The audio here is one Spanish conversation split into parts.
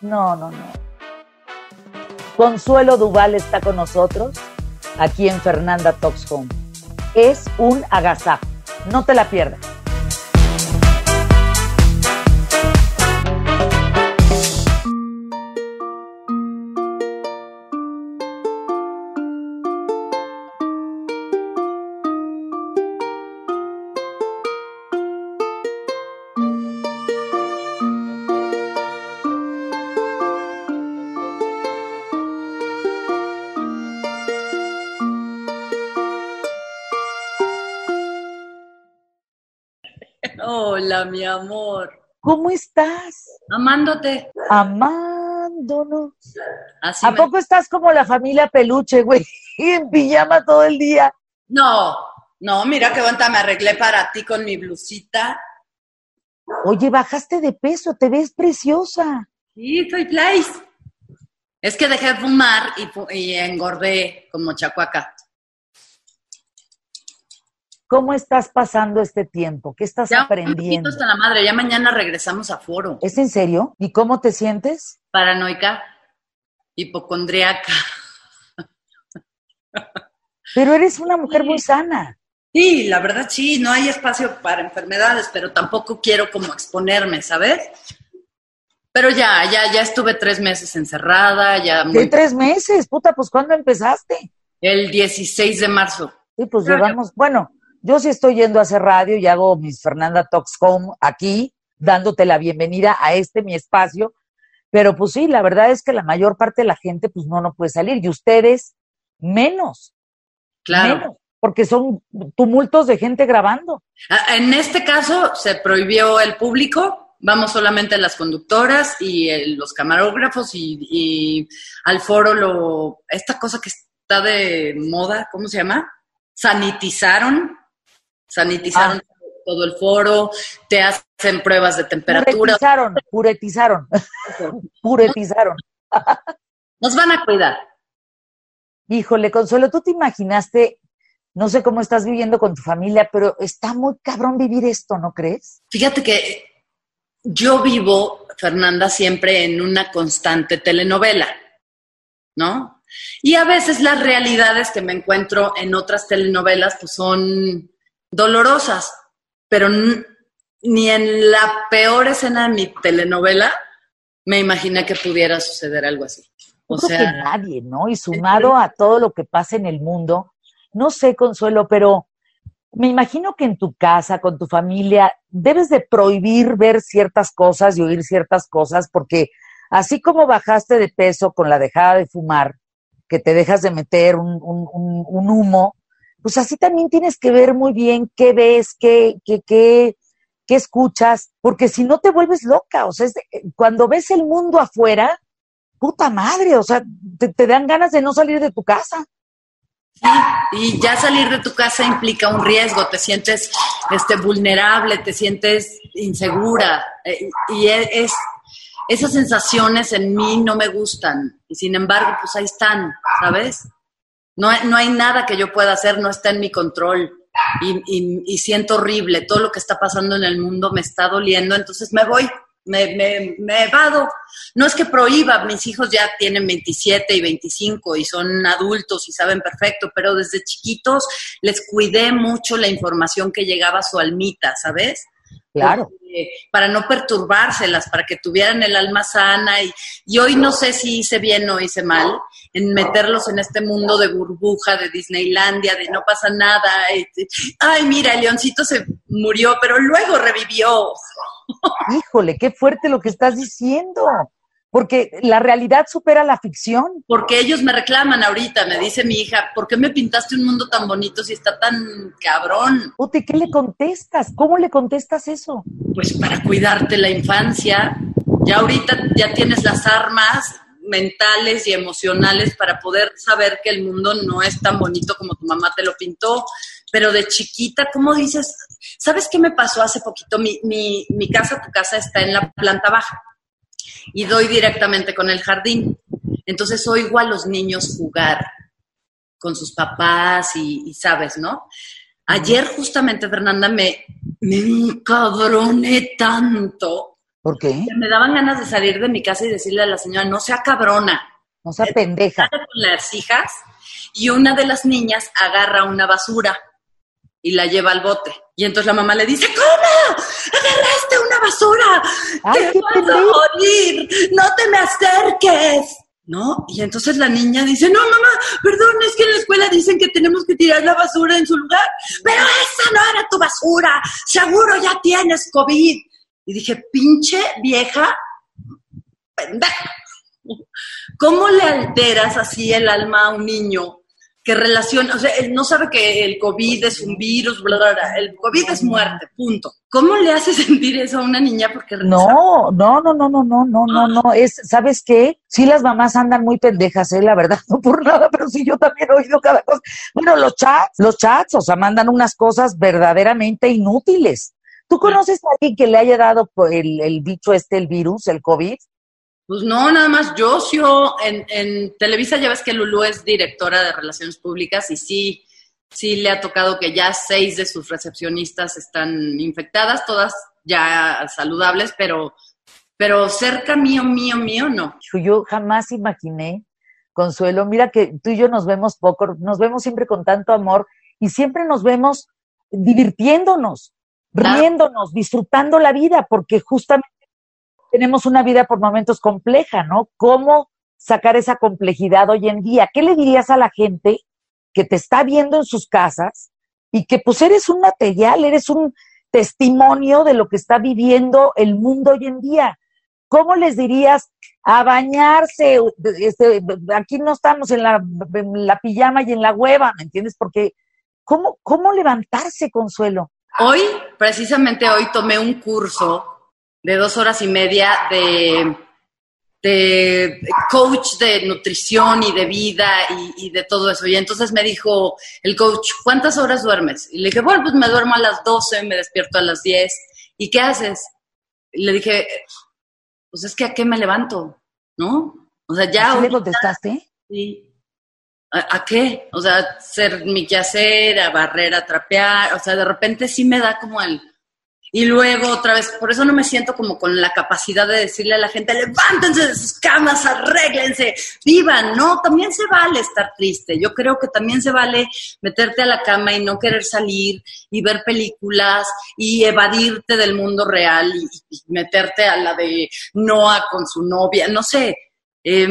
No, no, no. Consuelo Duval está con nosotros aquí en Fernanda Talks Home. Es un agasajo. No te la pierdas. Hola, mi amor. ¿Cómo estás? Amándote. Amándonos. Así ¿A me- poco estás como la familia peluche, güey? Y en pijama todo el día. No, no, mira qué bonita me arreglé para ti con mi blusita. Oye, bajaste de peso, te ves preciosa. Sí, soy place. Es que dejé de fumar y, y engordé como chacuaca. ¿Cómo estás pasando este tiempo? ¿Qué estás Ya un aprendiendo? hasta la madre, ya mañana regresamos a foro. ¿Es en serio? ¿Y cómo te sientes? Paranoica, hipocondriaca. Pero eres una mujer muy sana. Sí, la verdad sí, no hay espacio para enfermedades, pero tampoco quiero como exponerme, ¿sabes? Pero ya, ya, ya estuve tres meses encerrada, ya ¿Qué muy- tres meses? Puta, pues ¿cuándo empezaste? el 16 de marzo. Sí, pues Claro. llevamos, bueno, yo sí estoy yendo a hacer radio y hago mis Fernanda Talks Home aquí, dándote la bienvenida a este mi espacio. Pero pues sí, la verdad es que la mayor parte de la gente pues no, no puede salir. Y ustedes menos, Claro. menos, porque son tumultos de gente grabando. Ah, En este caso se prohibió el público, vamos solamente las conductoras y eh, los camarógrafos y, y al foro lo, esta cosa que está de moda, ¿cómo se llama? Sanitizaron, sanitizaron todo el foro, te hacen pruebas de temperatura, Puretizaron, puretizaron, puretizaron. nos van a cuidar. Híjole, Consuelo, ¿tú te imaginaste, no sé cómo estás viviendo con tu familia, pero está muy cabrón vivir esto, ¿no crees? Fíjate que yo vivo, Fernanda, siempre en una constante telenovela, ¿no? Y a veces las realidades que me encuentro en otras telenovelas pues son dolorosas, pero ni en la peor escena de mi telenovela me imaginé que pudiera suceder algo así. O creo que sea, nadie, ¿no? Y sumado a todo lo que pasa en el mundo, no sé, Consuelo, pero me imagino que en tu casa, con tu familia, debes de prohibir ver ciertas cosas y oír ciertas cosas, porque así como bajaste de peso con la dejada de fumar, que te dejas de meter un, un- un- un humo, pues así también tienes que ver muy bien qué ves, qué, qué, qué, qué escuchas, porque si no te vuelves loca, o sea, es de- cuando ves el mundo afuera, puta madre, o sea, te, te dan ganas de no salir de tu casa. Sí, y ya salir de tu casa implica un riesgo, te sientes este, vulnerable, te sientes insegura, eh, y e- es, esas sensaciones en mí no me gustan, y sin embargo, pues ahí están, ¿sabes? No, no hay nada que yo pueda hacer, no está en mi control, y, y- y siento horrible, todo lo que está pasando en el mundo me está doliendo, entonces me voy, me, me, me evado. No es que prohíba, mis hijos ya tienen 27 y 25 y son adultos y saben perfecto, pero desde chiquitos les cuidé mucho la información que llegaba a su almita, ¿sabes? Claro. Porque- para no perturbárselas, para que tuvieran el alma sana. Y, y hoy no sé si hice bien o hice mal en meterlos en este mundo de burbuja, de Disneylandia, de no pasa nada. ay, mira, el leoncito se murió, pero luego revivió. Híjole, qué fuerte lo que estás diciendo, porque la realidad supera la ficción. Porque ellos me reclaman ahorita, me dice mi hija, ¿por qué me pintaste un mundo tan bonito si está tan cabrón? ¿y qué le contestas? ¿Cómo le contestas eso? Pues para cuidarte la infancia, ya ahorita ya tienes las armas mentales y emocionales para poder saber que el mundo no es tan bonito como tu mamá te lo pintó, pero de chiquita, ¿cómo dices? ¿Sabes qué me pasó hace poquito? Mi, mi, mi casa, tu casa está en la planta baja y doy directamente con el jardín. Entonces oigo a los niños jugar con sus papás y, y sabes, ¿no? Ayer justamente, Fernanda, me, me encabroné tanto ¿Por qué? Me daban ganas de salir de mi casa y decirle a la señora, no sea cabrona. No sea pendeja. Con las hijas y una de las niñas agarra una basura y la lleva al bote. Y entonces la mamá le dice, ¿cómo? ¡Agarraste una basura! Ay, ¡Te vas a morir! ¡No te me acerques! ¿No? Y entonces la niña dice, no, mamá, perdón, es que en la escuela dicen que tenemos que tirar la basura en su lugar, pero esa no era tu basura, seguro ya tienes COVID. Y dije, pinche vieja, pendeja. ¿Cómo le alteras así el alma a un niño que relaciona, o sea, él no sabe que el COVID es un virus, bla, bla, bla. el COVID es muerte, punto. ¿Cómo le hace sentir eso a una niña? Porque no, no, no, no, no, no, no, no, no, es, ¿sabes qué? Sí las mamás andan muy pendejas, eh, la verdad, no por nada, pero sí yo también he oído cada cosa. Bueno, los chats, los chats, o sea, mandan unas cosas verdaderamente inútiles. ¿Tú conoces a alguien que le haya dado el, el bicho este, el virus, el COVID? Pues no, nada más yo, yo en, en Televisa ya ves que Lulú es directora de Relaciones Públicas y sí, sí le ha tocado que ya seis de sus recepcionistas están infectadas, todas ya saludables, pero, pero cerca mío, mío, mío, no. Yo jamás imaginé, Consuelo, mira que tú y yo nos vemos poco, nos vemos siempre con tanto amor y siempre nos vemos divirtiéndonos, riéndonos, disfrutando la vida, porque justamente tenemos una vida por momentos compleja, ¿no? ¿Cómo sacar esa complejidad hoy en día? ¿Qué le dirías a la gente que te está viendo en sus casas y que pues eres un material, eres un testimonio de lo que está viviendo el mundo hoy en día? ¿Cómo les dirías a bañarse? Este, aquí no estamos en la, en la pijama y en la hueva, ¿me entiendes? Porque ¿cómo, ¿cómo levantarse, Consuelo? Hoy, precisamente hoy, tomé un curso de dos horas y media de, de coach de nutrición y de vida y, de todo eso. Y entonces me dijo el coach, ¿cuántas horas duermes? Y le dije, bueno, pues me duermo a las 12, me despierto a las 10. ¿Y qué haces? Y le dije, pues es que a qué me levanto, ¿no? O sea, ya... ¿Qué le contestaste? Sí. ¿A, ¿A, qué? O sea, ser mi quehacer, a barrer, a trapear, o sea, de repente sí me da como el y luego otra vez, por eso no me siento como con la capacidad de decirle a la gente, levántense de sus camas, arréglense, vivan. No, también se vale estar triste. Yo creo que también se vale meterte a la cama y no querer salir y ver películas y evadirte del mundo real y, meterte a la de Noah con su novia, no sé. Eh,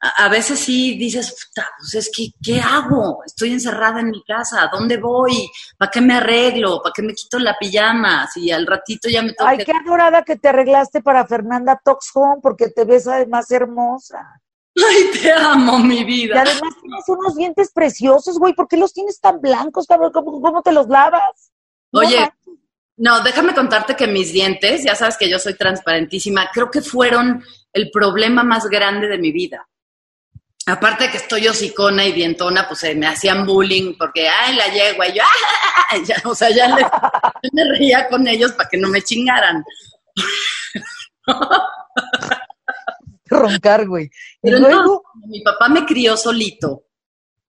a, veces sí dices, puta, pues es que, ¿qué hago? Estoy encerrada en mi casa, ¿a dónde voy? ¿Para qué me arreglo? ¿Para qué me quito la pijama? Si al ratito ya me toca... Ay, qué adorada que te arreglaste para Fernanda Talks Home, porque te ves además hermosa. Ay, te amo, mi vida. Y además tienes unos dientes preciosos, güey. ¿Por qué los tienes tan blancos, cabrón? ¿Cómo, cómo te los lavas? Oye, no, déjame contarte que mis dientes, ya sabes que yo soy transparentísima, creo que fueron el problema más grande de mi vida aparte de que estoy hocicona y dientona, pues me hacían bullying porque, ay, la yegua, y yo, ¡ay! Ya, o sea, ya me reía con ellos para que no me chingaran. Roncar, güey. Y luego... mi papá me crió solito.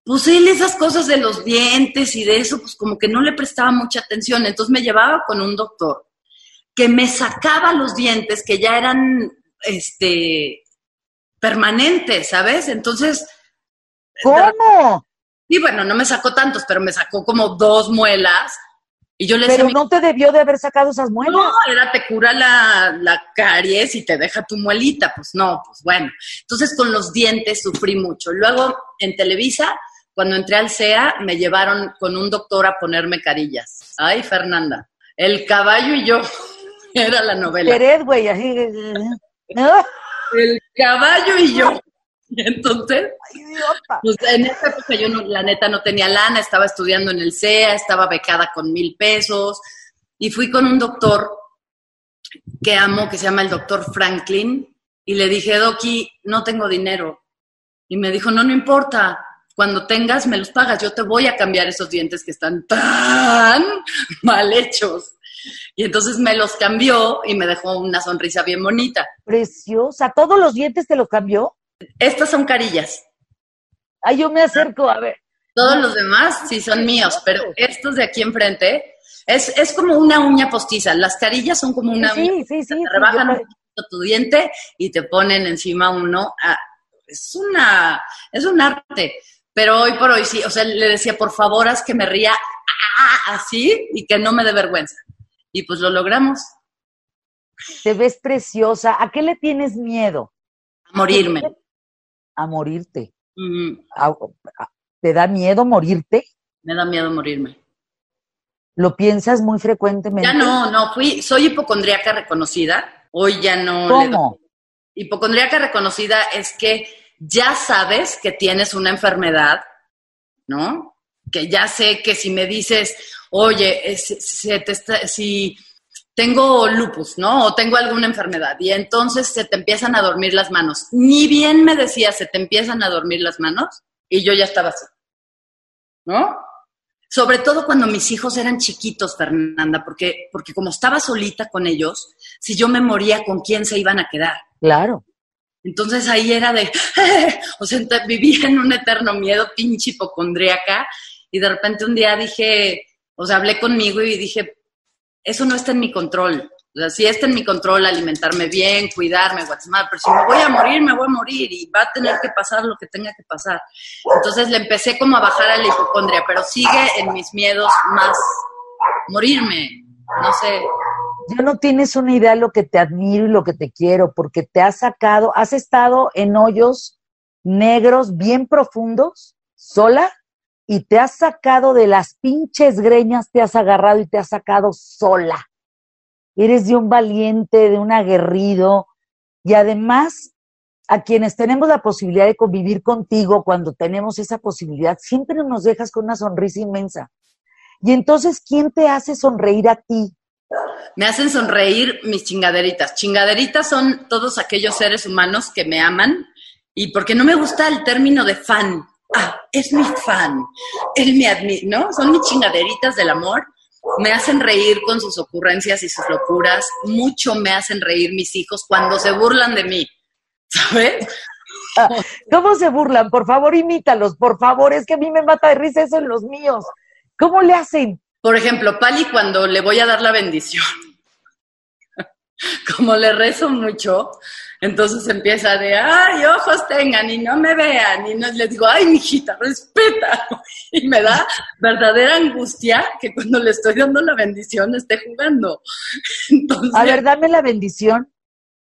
Pues él esas cosas de los dientes y de eso, pues como que no le prestaba mucha atención. Entonces me llevaba con un doctor que me sacaba los dientes que ya eran, este, permanente, ¿sabes? Entonces... ¿Cómo? Y bueno, no me sacó tantos, pero me sacó como dos muelas. Y yo le Pero no te debió de haber sacado esas muelas. No, era te cura la, la caries y te deja tu muelita. Pues no, pues bueno. Entonces con los dientes sufrí mucho. Luego en Televisa, cuando entré al CEA, me llevaron con un doctor a ponerme carillas. Ay, Fernanda. El caballo y yo. Era la novela. Quered, güey, así. El caballo y yo. entonces, pues en esa época yo la neta no tenía lana, estaba estudiando en el CEA, estaba becada con mil pesos y fui con un doctor que amo, que se llama el doctor Franklin, y le dije, Doki, no tengo dinero. Y me dijo, no, no importa, cuando tengas me los pagas, yo te voy a cambiar esos dientes que están tan mal hechos. Y entonces me los cambió y me dejó una sonrisa bien bonita. Preciosa. ¿Todos los dientes te los cambió? Estas son carillas. Ay, yo me acerco, a ver. Todos los demás sí son míos, pero estos de aquí enfrente Es, es como una uña postiza. Las carillas son como una Sí, uña. sí, sí, te sí, rebajan un poquito tu diente y te ponen encima uno. Ah, es una, es un arte. Pero hoy por hoy sí, o sea, le decía, por favor, haz que me ría ah, así y que no me dé vergüenza. Y pues lo logramos, Te ves preciosa. ¿A qué le tienes miedo? a morirme. A morirte. Mm, A- a- ¿Te da miedo morirte? me da miedo morirme. ¿Lo piensas muy frecuentemente? Ya no, no, fui, soy hipocondríaca reconocida. Hoy ya no le ¿Cómo? hipocondríaca reconocida es que ya sabes que tienes una enfermedad, ¿no? Que ya sé que si me dices, oye, es- se te está- si tengo lupus, ¿no? O tengo alguna enfermedad, y entonces se te empiezan a dormir las manos. Ni bien me decía, se te empiezan a dormir las manos, y yo ya estaba así, ¿no? Sobre todo cuando mis hijos eran chiquitos, Fernanda, porque, porque como estaba solita con ellos, si yo me moría, ¿con quién se iban a quedar? Claro. Entonces ahí era de, o sea, vivía en un eterno miedo, pinche hipocondríaca, y de repente un día dije, o sea, hablé conmigo y dije, eso no está en mi control. O sea, sí está en mi control alimentarme bien, cuidarme, Guatemala, pero si me voy a morir, me voy a morir y va a tener que pasar lo que tenga que pasar. Entonces le empecé como a bajar a la hipocondria, pero sigue en mis miedos más morirme, no sé. Ya no tienes una idea de lo que te admiro y lo que te quiero, porque te has sacado, has estado en hoyos negros bien profundos, sola, y te has sacado de las pinches greñas, te has agarrado y te has sacado sola. Eres de un valiente, de un aguerrido, y además a quienes tenemos la posibilidad de convivir contigo cuando tenemos esa posibilidad, siempre nos dejas con una sonrisa inmensa. Y entonces, ¿quién te hace sonreír a ti? Me hacen sonreír mis chingaderitas. Chingaderitas son todos aquellos seres humanos que me aman y porque no me gusta el término de fan. Ah, es mi fan. Él me ¿no? Son mis chingaderitas del amor. Me hacen reír con sus ocurrencias y sus locuras. Mucho me hacen reír mis hijos cuando se burlan de mí. ¿Sabes? ¿Cómo se burlan? Por favor, imítalos, por favor. Es que a mí me mata de risa eso en los míos. ¿Cómo le hacen? Por ejemplo, Pali cuando le voy a dar la bendición, como le rezo mucho, entonces empieza de, ay, ojos tengan y no me vean, y no, les digo, ay, mijita, respeta. Y me da verdadera angustia que cuando le estoy dando la bendición esté jugando. Entonces, A ver, dame la bendición.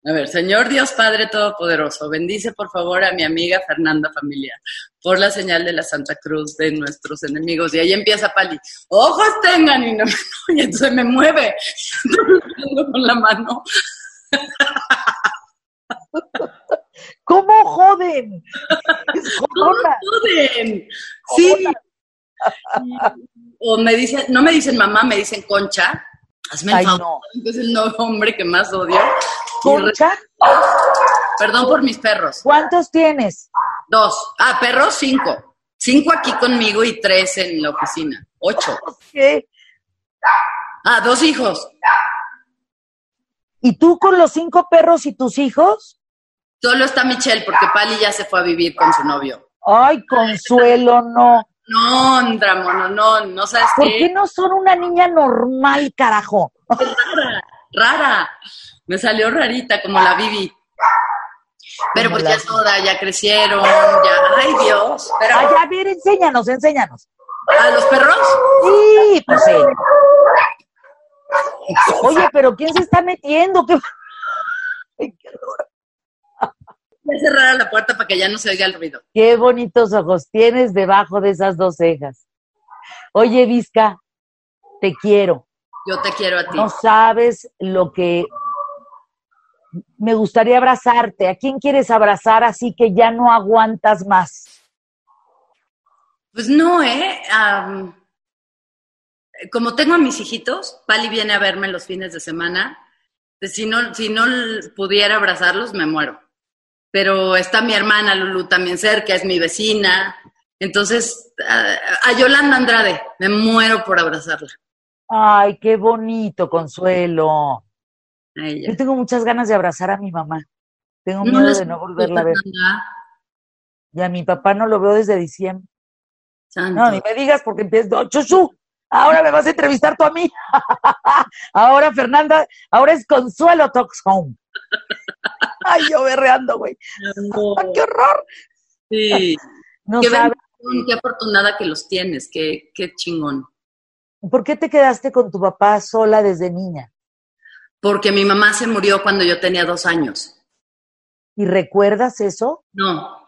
a ver, Señor Dios Padre Todopoderoso, bendice por favor a mi amiga Fernanda Familia por la señal de la Santa Cruz de nuestros enemigos. Y ahí empieza Pali, ojos tengan y no me... Y entonces me mueve con la mano. ¿Cómo joden? Es ¡No jodona. joden! Sí. O me dicen, no me dicen mamá, me dicen concha. Hazme el Ay, favor. no. Es el nuevo hombre que más odio. Concha, Perdón por mis perros. ¿cuántos tienes? Dos. Ah, perros, cinco. Cinco aquí conmigo y tres en la oficina. Ocho. ¿Qué? Ah, dos hijos. ¿Y tú con los cinco perros y tus hijos? Solo está Michelle porque Pali ya se fue a vivir con su novio. Ay, Consuelo, no. No, Andramo, no, no, no sabes ¿Por qué. qué no son una niña normal, carajo? Rara, rara. Me salió rarita como la Bibi. Pero Como pues la- ya toda, ya crecieron, ya. Ay, Dios. Pero, Ay, a ver, enséñanos, enséñanos. ¿A los perros? Sí, pues sí. Oye, pero ¿quién se está metiendo? ¿Qué... Ay, qué horror. Voy a cerrar la puerta para que ya no se oiga el ruido. Qué bonitos ojos tienes debajo de esas dos cejas. Oye, Vizca, te quiero. Yo te quiero a ti. No sabes lo que me gustaría abrazarte. ¿A quién quieres abrazar así que ya no aguantas más? Pues no, ¿eh? Como tengo a mis hijitos, Pali viene a verme los fines de semana. Si no, si no pudiera abrazarlos, me muero. Pero está mi hermana Lulu también cerca, es mi vecina. Entonces, a, a Yolanda Andrade, me muero por abrazarla. Ay, qué bonito, Consuelo. Yo tengo muchas ganas de abrazar a mi mamá. Tengo miedo de no volverla a ver. Y a mi papá no lo veo desde diciembre. santo. No, ni me digas porque empiezo, chuchu, Ahora me vas a entrevistar tú a mí. ahora, Fernanda, ahora es Consuelo Talks Home. Ay, yo berreando, güey. ¡Qué horror! Sí. No qué, qué afortunada que los tienes, qué, qué chingón. ¿Por qué te quedaste con tu papá sola desde niña? Porque mi mamá se murió cuando yo tenía dos años. ¿Y recuerdas eso? No,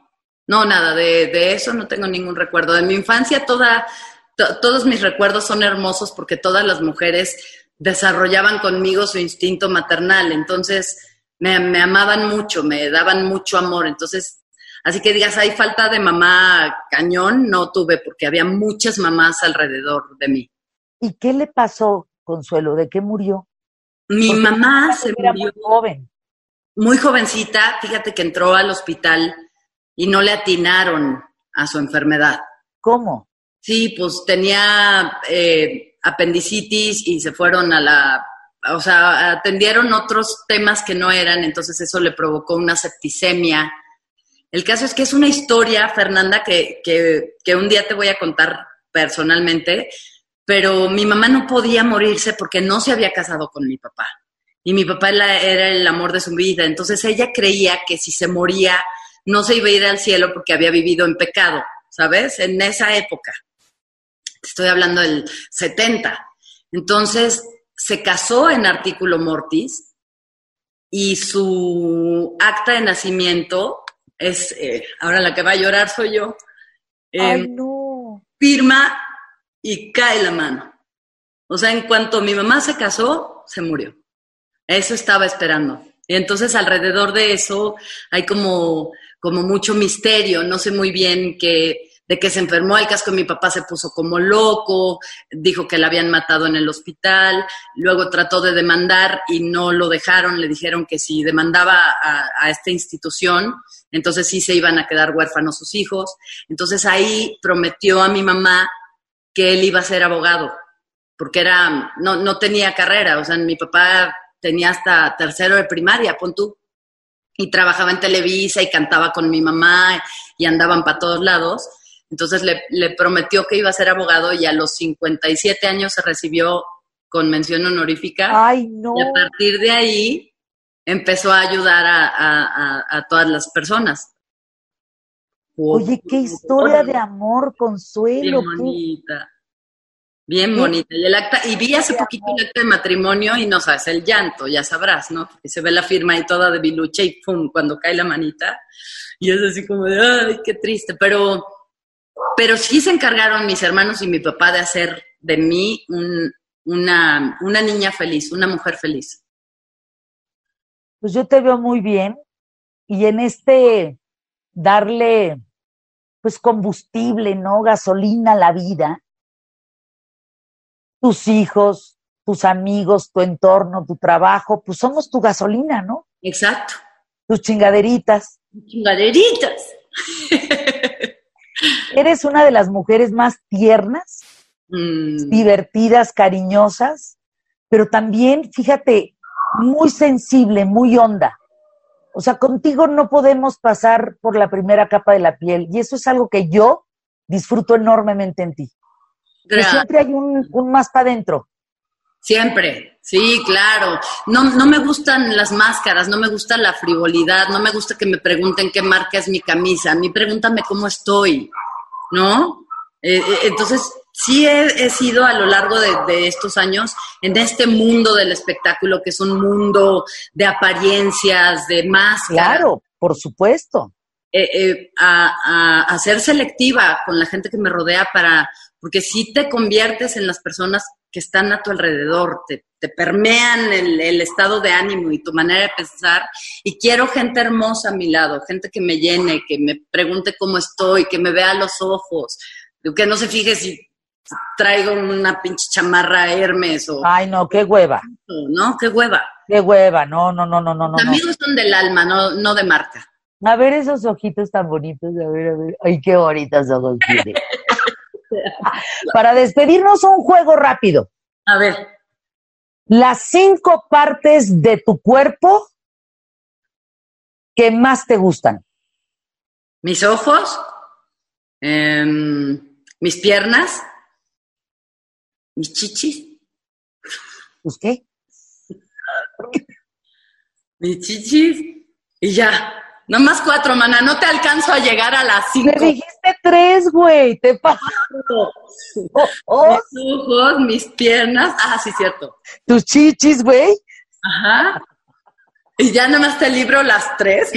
no, nada, de, de eso no tengo ningún recuerdo. De mi infancia toda, todos mis recuerdos son hermosos porque todas las mujeres desarrollaban conmigo su instinto maternal, entonces me, me amaban mucho, me daban mucho amor, entonces Así que digas, hay falta de mamá cañón, no tuve porque había muchas mamás alrededor de mí. ¿Y qué le pasó, Consuelo? ¿De qué murió? Mi mamá se murió muy joven. Muy jovencita, fíjate que entró al hospital y no le atinaron a su enfermedad. ¿Cómo? Sí, pues tenía eh, apendicitis y se fueron a la, o sea, atendieron otros temas que no eran, entonces eso le provocó una septicemia el caso es que es una historia, Fernanda, que, que, un día te voy a contar personalmente, pero mi mamá no podía morirse porque no se había casado con mi papá. Y mi papá era el amor de su vida. Entonces ella creía que si se moría no se iba a ir al cielo porque había vivido en pecado, ¿sabes? En esa época. Estoy hablando del 70. Entonces se casó en artículo mortis y su acta de nacimiento es, eh, ahora la que va a llorar soy yo. Ay, em, no. Firma y cae la mano. O sea, en cuanto mi mamá se casó, se murió. Eso estaba esperando. Entonces alrededor de eso hay como, como mucho misterio. No sé muy bien qué, de que se enfermó el casco, mi papá se puso como loco, dijo que la habían matado en el hospital, luego trató de demandar y no lo dejaron, le dijeron que si demandaba a, esta institución, entonces sí se iban a quedar huérfanos sus hijos. Entonces ahí prometió a mi mamá que él iba a ser abogado, porque era, no, no tenía carrera, o sea, mi papá tenía hasta tercero de primaria, pon tú, y trabajaba en Televisa y cantaba con mi mamá y andaban para todos lados. Entonces le, prometió que iba a ser abogado y a los 57 años se recibió con mención honorífica. Ay, no. Y a partir de ahí empezó a ayudar a, todas las personas. Oye, qué historia de amor, consuelo. Bien bonita. Bien bonita. Y, el acta, y vi hace poquito el acta de matrimonio y no sabes, el llanto, ya sabrás, ¿no? Porque se ve la firma ahí toda de biluche y pum, cuando cae la manita. Y es así como de, ay, qué triste. Pero pero sí se encargaron mis hermanos y mi papá de hacer de mí una, una niña feliz, una mujer feliz. Pues yo te veo muy bien y en este darle pues combustible, ¿no? Gasolina a la vida. Tus hijos, tus amigos, tu entorno, tu trabajo, pues somos tu gasolina, ¿no? Exacto. Tus chingaderitas. Chingaderitas. Eres una de las mujeres más tiernas, mm. divertidas, cariñosas, pero también, fíjate, muy sensible, muy honda. O sea, contigo no podemos pasar por la primera capa de la piel y eso es algo que yo disfruto enormemente en ti. Siempre hay un, un más para adentro. Siempre, sí, claro. No, no me gustan las máscaras, no me gusta la frivolidad, no me gusta que me pregunten qué marca es mi camisa. A mí pregúntame cómo estoy, ¿no? Eh, eh, entonces, sí he, sido a lo largo de, estos años en este mundo del espectáculo, que es un mundo de apariencias, de máscaras. Claro, por supuesto. Eh, a, a, ser selectiva con la gente que me rodea para, porque si te conviertes en las personas que están a tu alrededor, te, permean el, estado de ánimo y tu manera de pensar. Y quiero gente hermosa a mi lado, gente que me llene, que me pregunte cómo estoy, que me vea a los ojos, que no se fije si traigo una pinche chamarra Hermes o... Ay, no, qué hueva. ¿No? Qué hueva. Qué hueva, no, no, no, no, no. Los amigos son del alma, no, no de marca. A ver esos ojitos tan bonitos, a ver, a ver. Ay, qué bonitos ojos tiene. Para despedirnos, un juego rápido. A ver. Las cinco partes de tu cuerpo que más te gustan. Mis ojos, em, mis piernas, mis chichis. ¿Pues qué? Mis chichis. Y ya. Nomás cuatro, mana. No te alcanzo a llegar a las cinco. Me dijiste tres, güey. Te paso. Oh, oh. Mis ojos, mis piernas. Ah, sí, cierto. Tus chichis, güey. Ajá. Y ya nomás te libro las tres.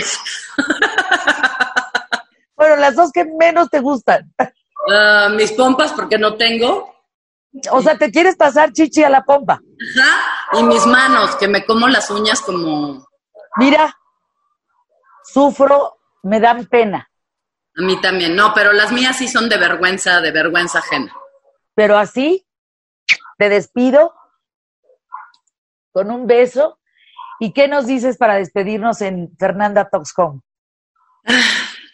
bueno, las dos que menos te gustan. Uh, mis pompas, porque no tengo. O sea, ¿te quieres pasar chichi a la pompa? Ajá. Y mis manos, que me como las uñas como. Mira, sufro, me dan pena. A mí también, no, pero las mías sí son de vergüenza, de vergüenza ajena. Pero así, te despido con un beso. ¿Y qué nos dices para despedirnos en Fernanda Talks Home?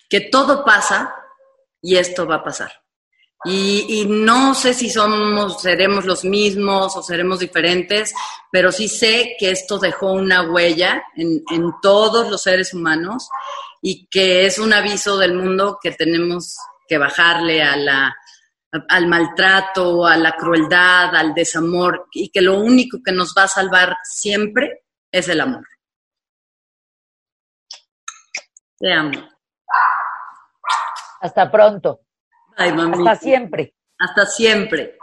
Que todo pasa y esto va a pasar. Y, no sé si somos, seremos los mismos o seremos diferentes, pero sí sé que esto dejó una huella en, en todos los seres humanos y que es un aviso del mundo que tenemos que bajarle a la, al maltrato, a la crueldad, al desamor, y que lo único que nos va a salvar siempre es el amor. Te amo. Hasta pronto. Ay. Hasta siempre. Hasta siempre.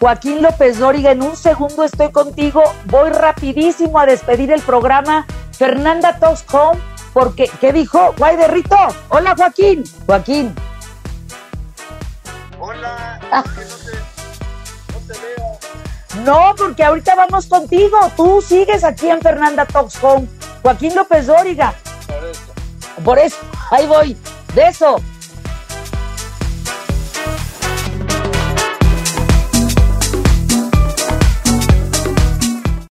Joaquín López Dóriga, en un segundo estoy contigo. Voy rapidísimo a despedir el programa. Fernanda Talks Home, porque, ¿qué dijo? Guay de Rito. Hola, Joaquín. Joaquín. Hola. no, te, veo. No, porque ahorita vamos contigo. Tú sigues aquí en Fernanda Talks Home. Joaquín López Dóriga. Por eso. Por eso, ahí voy. De eso.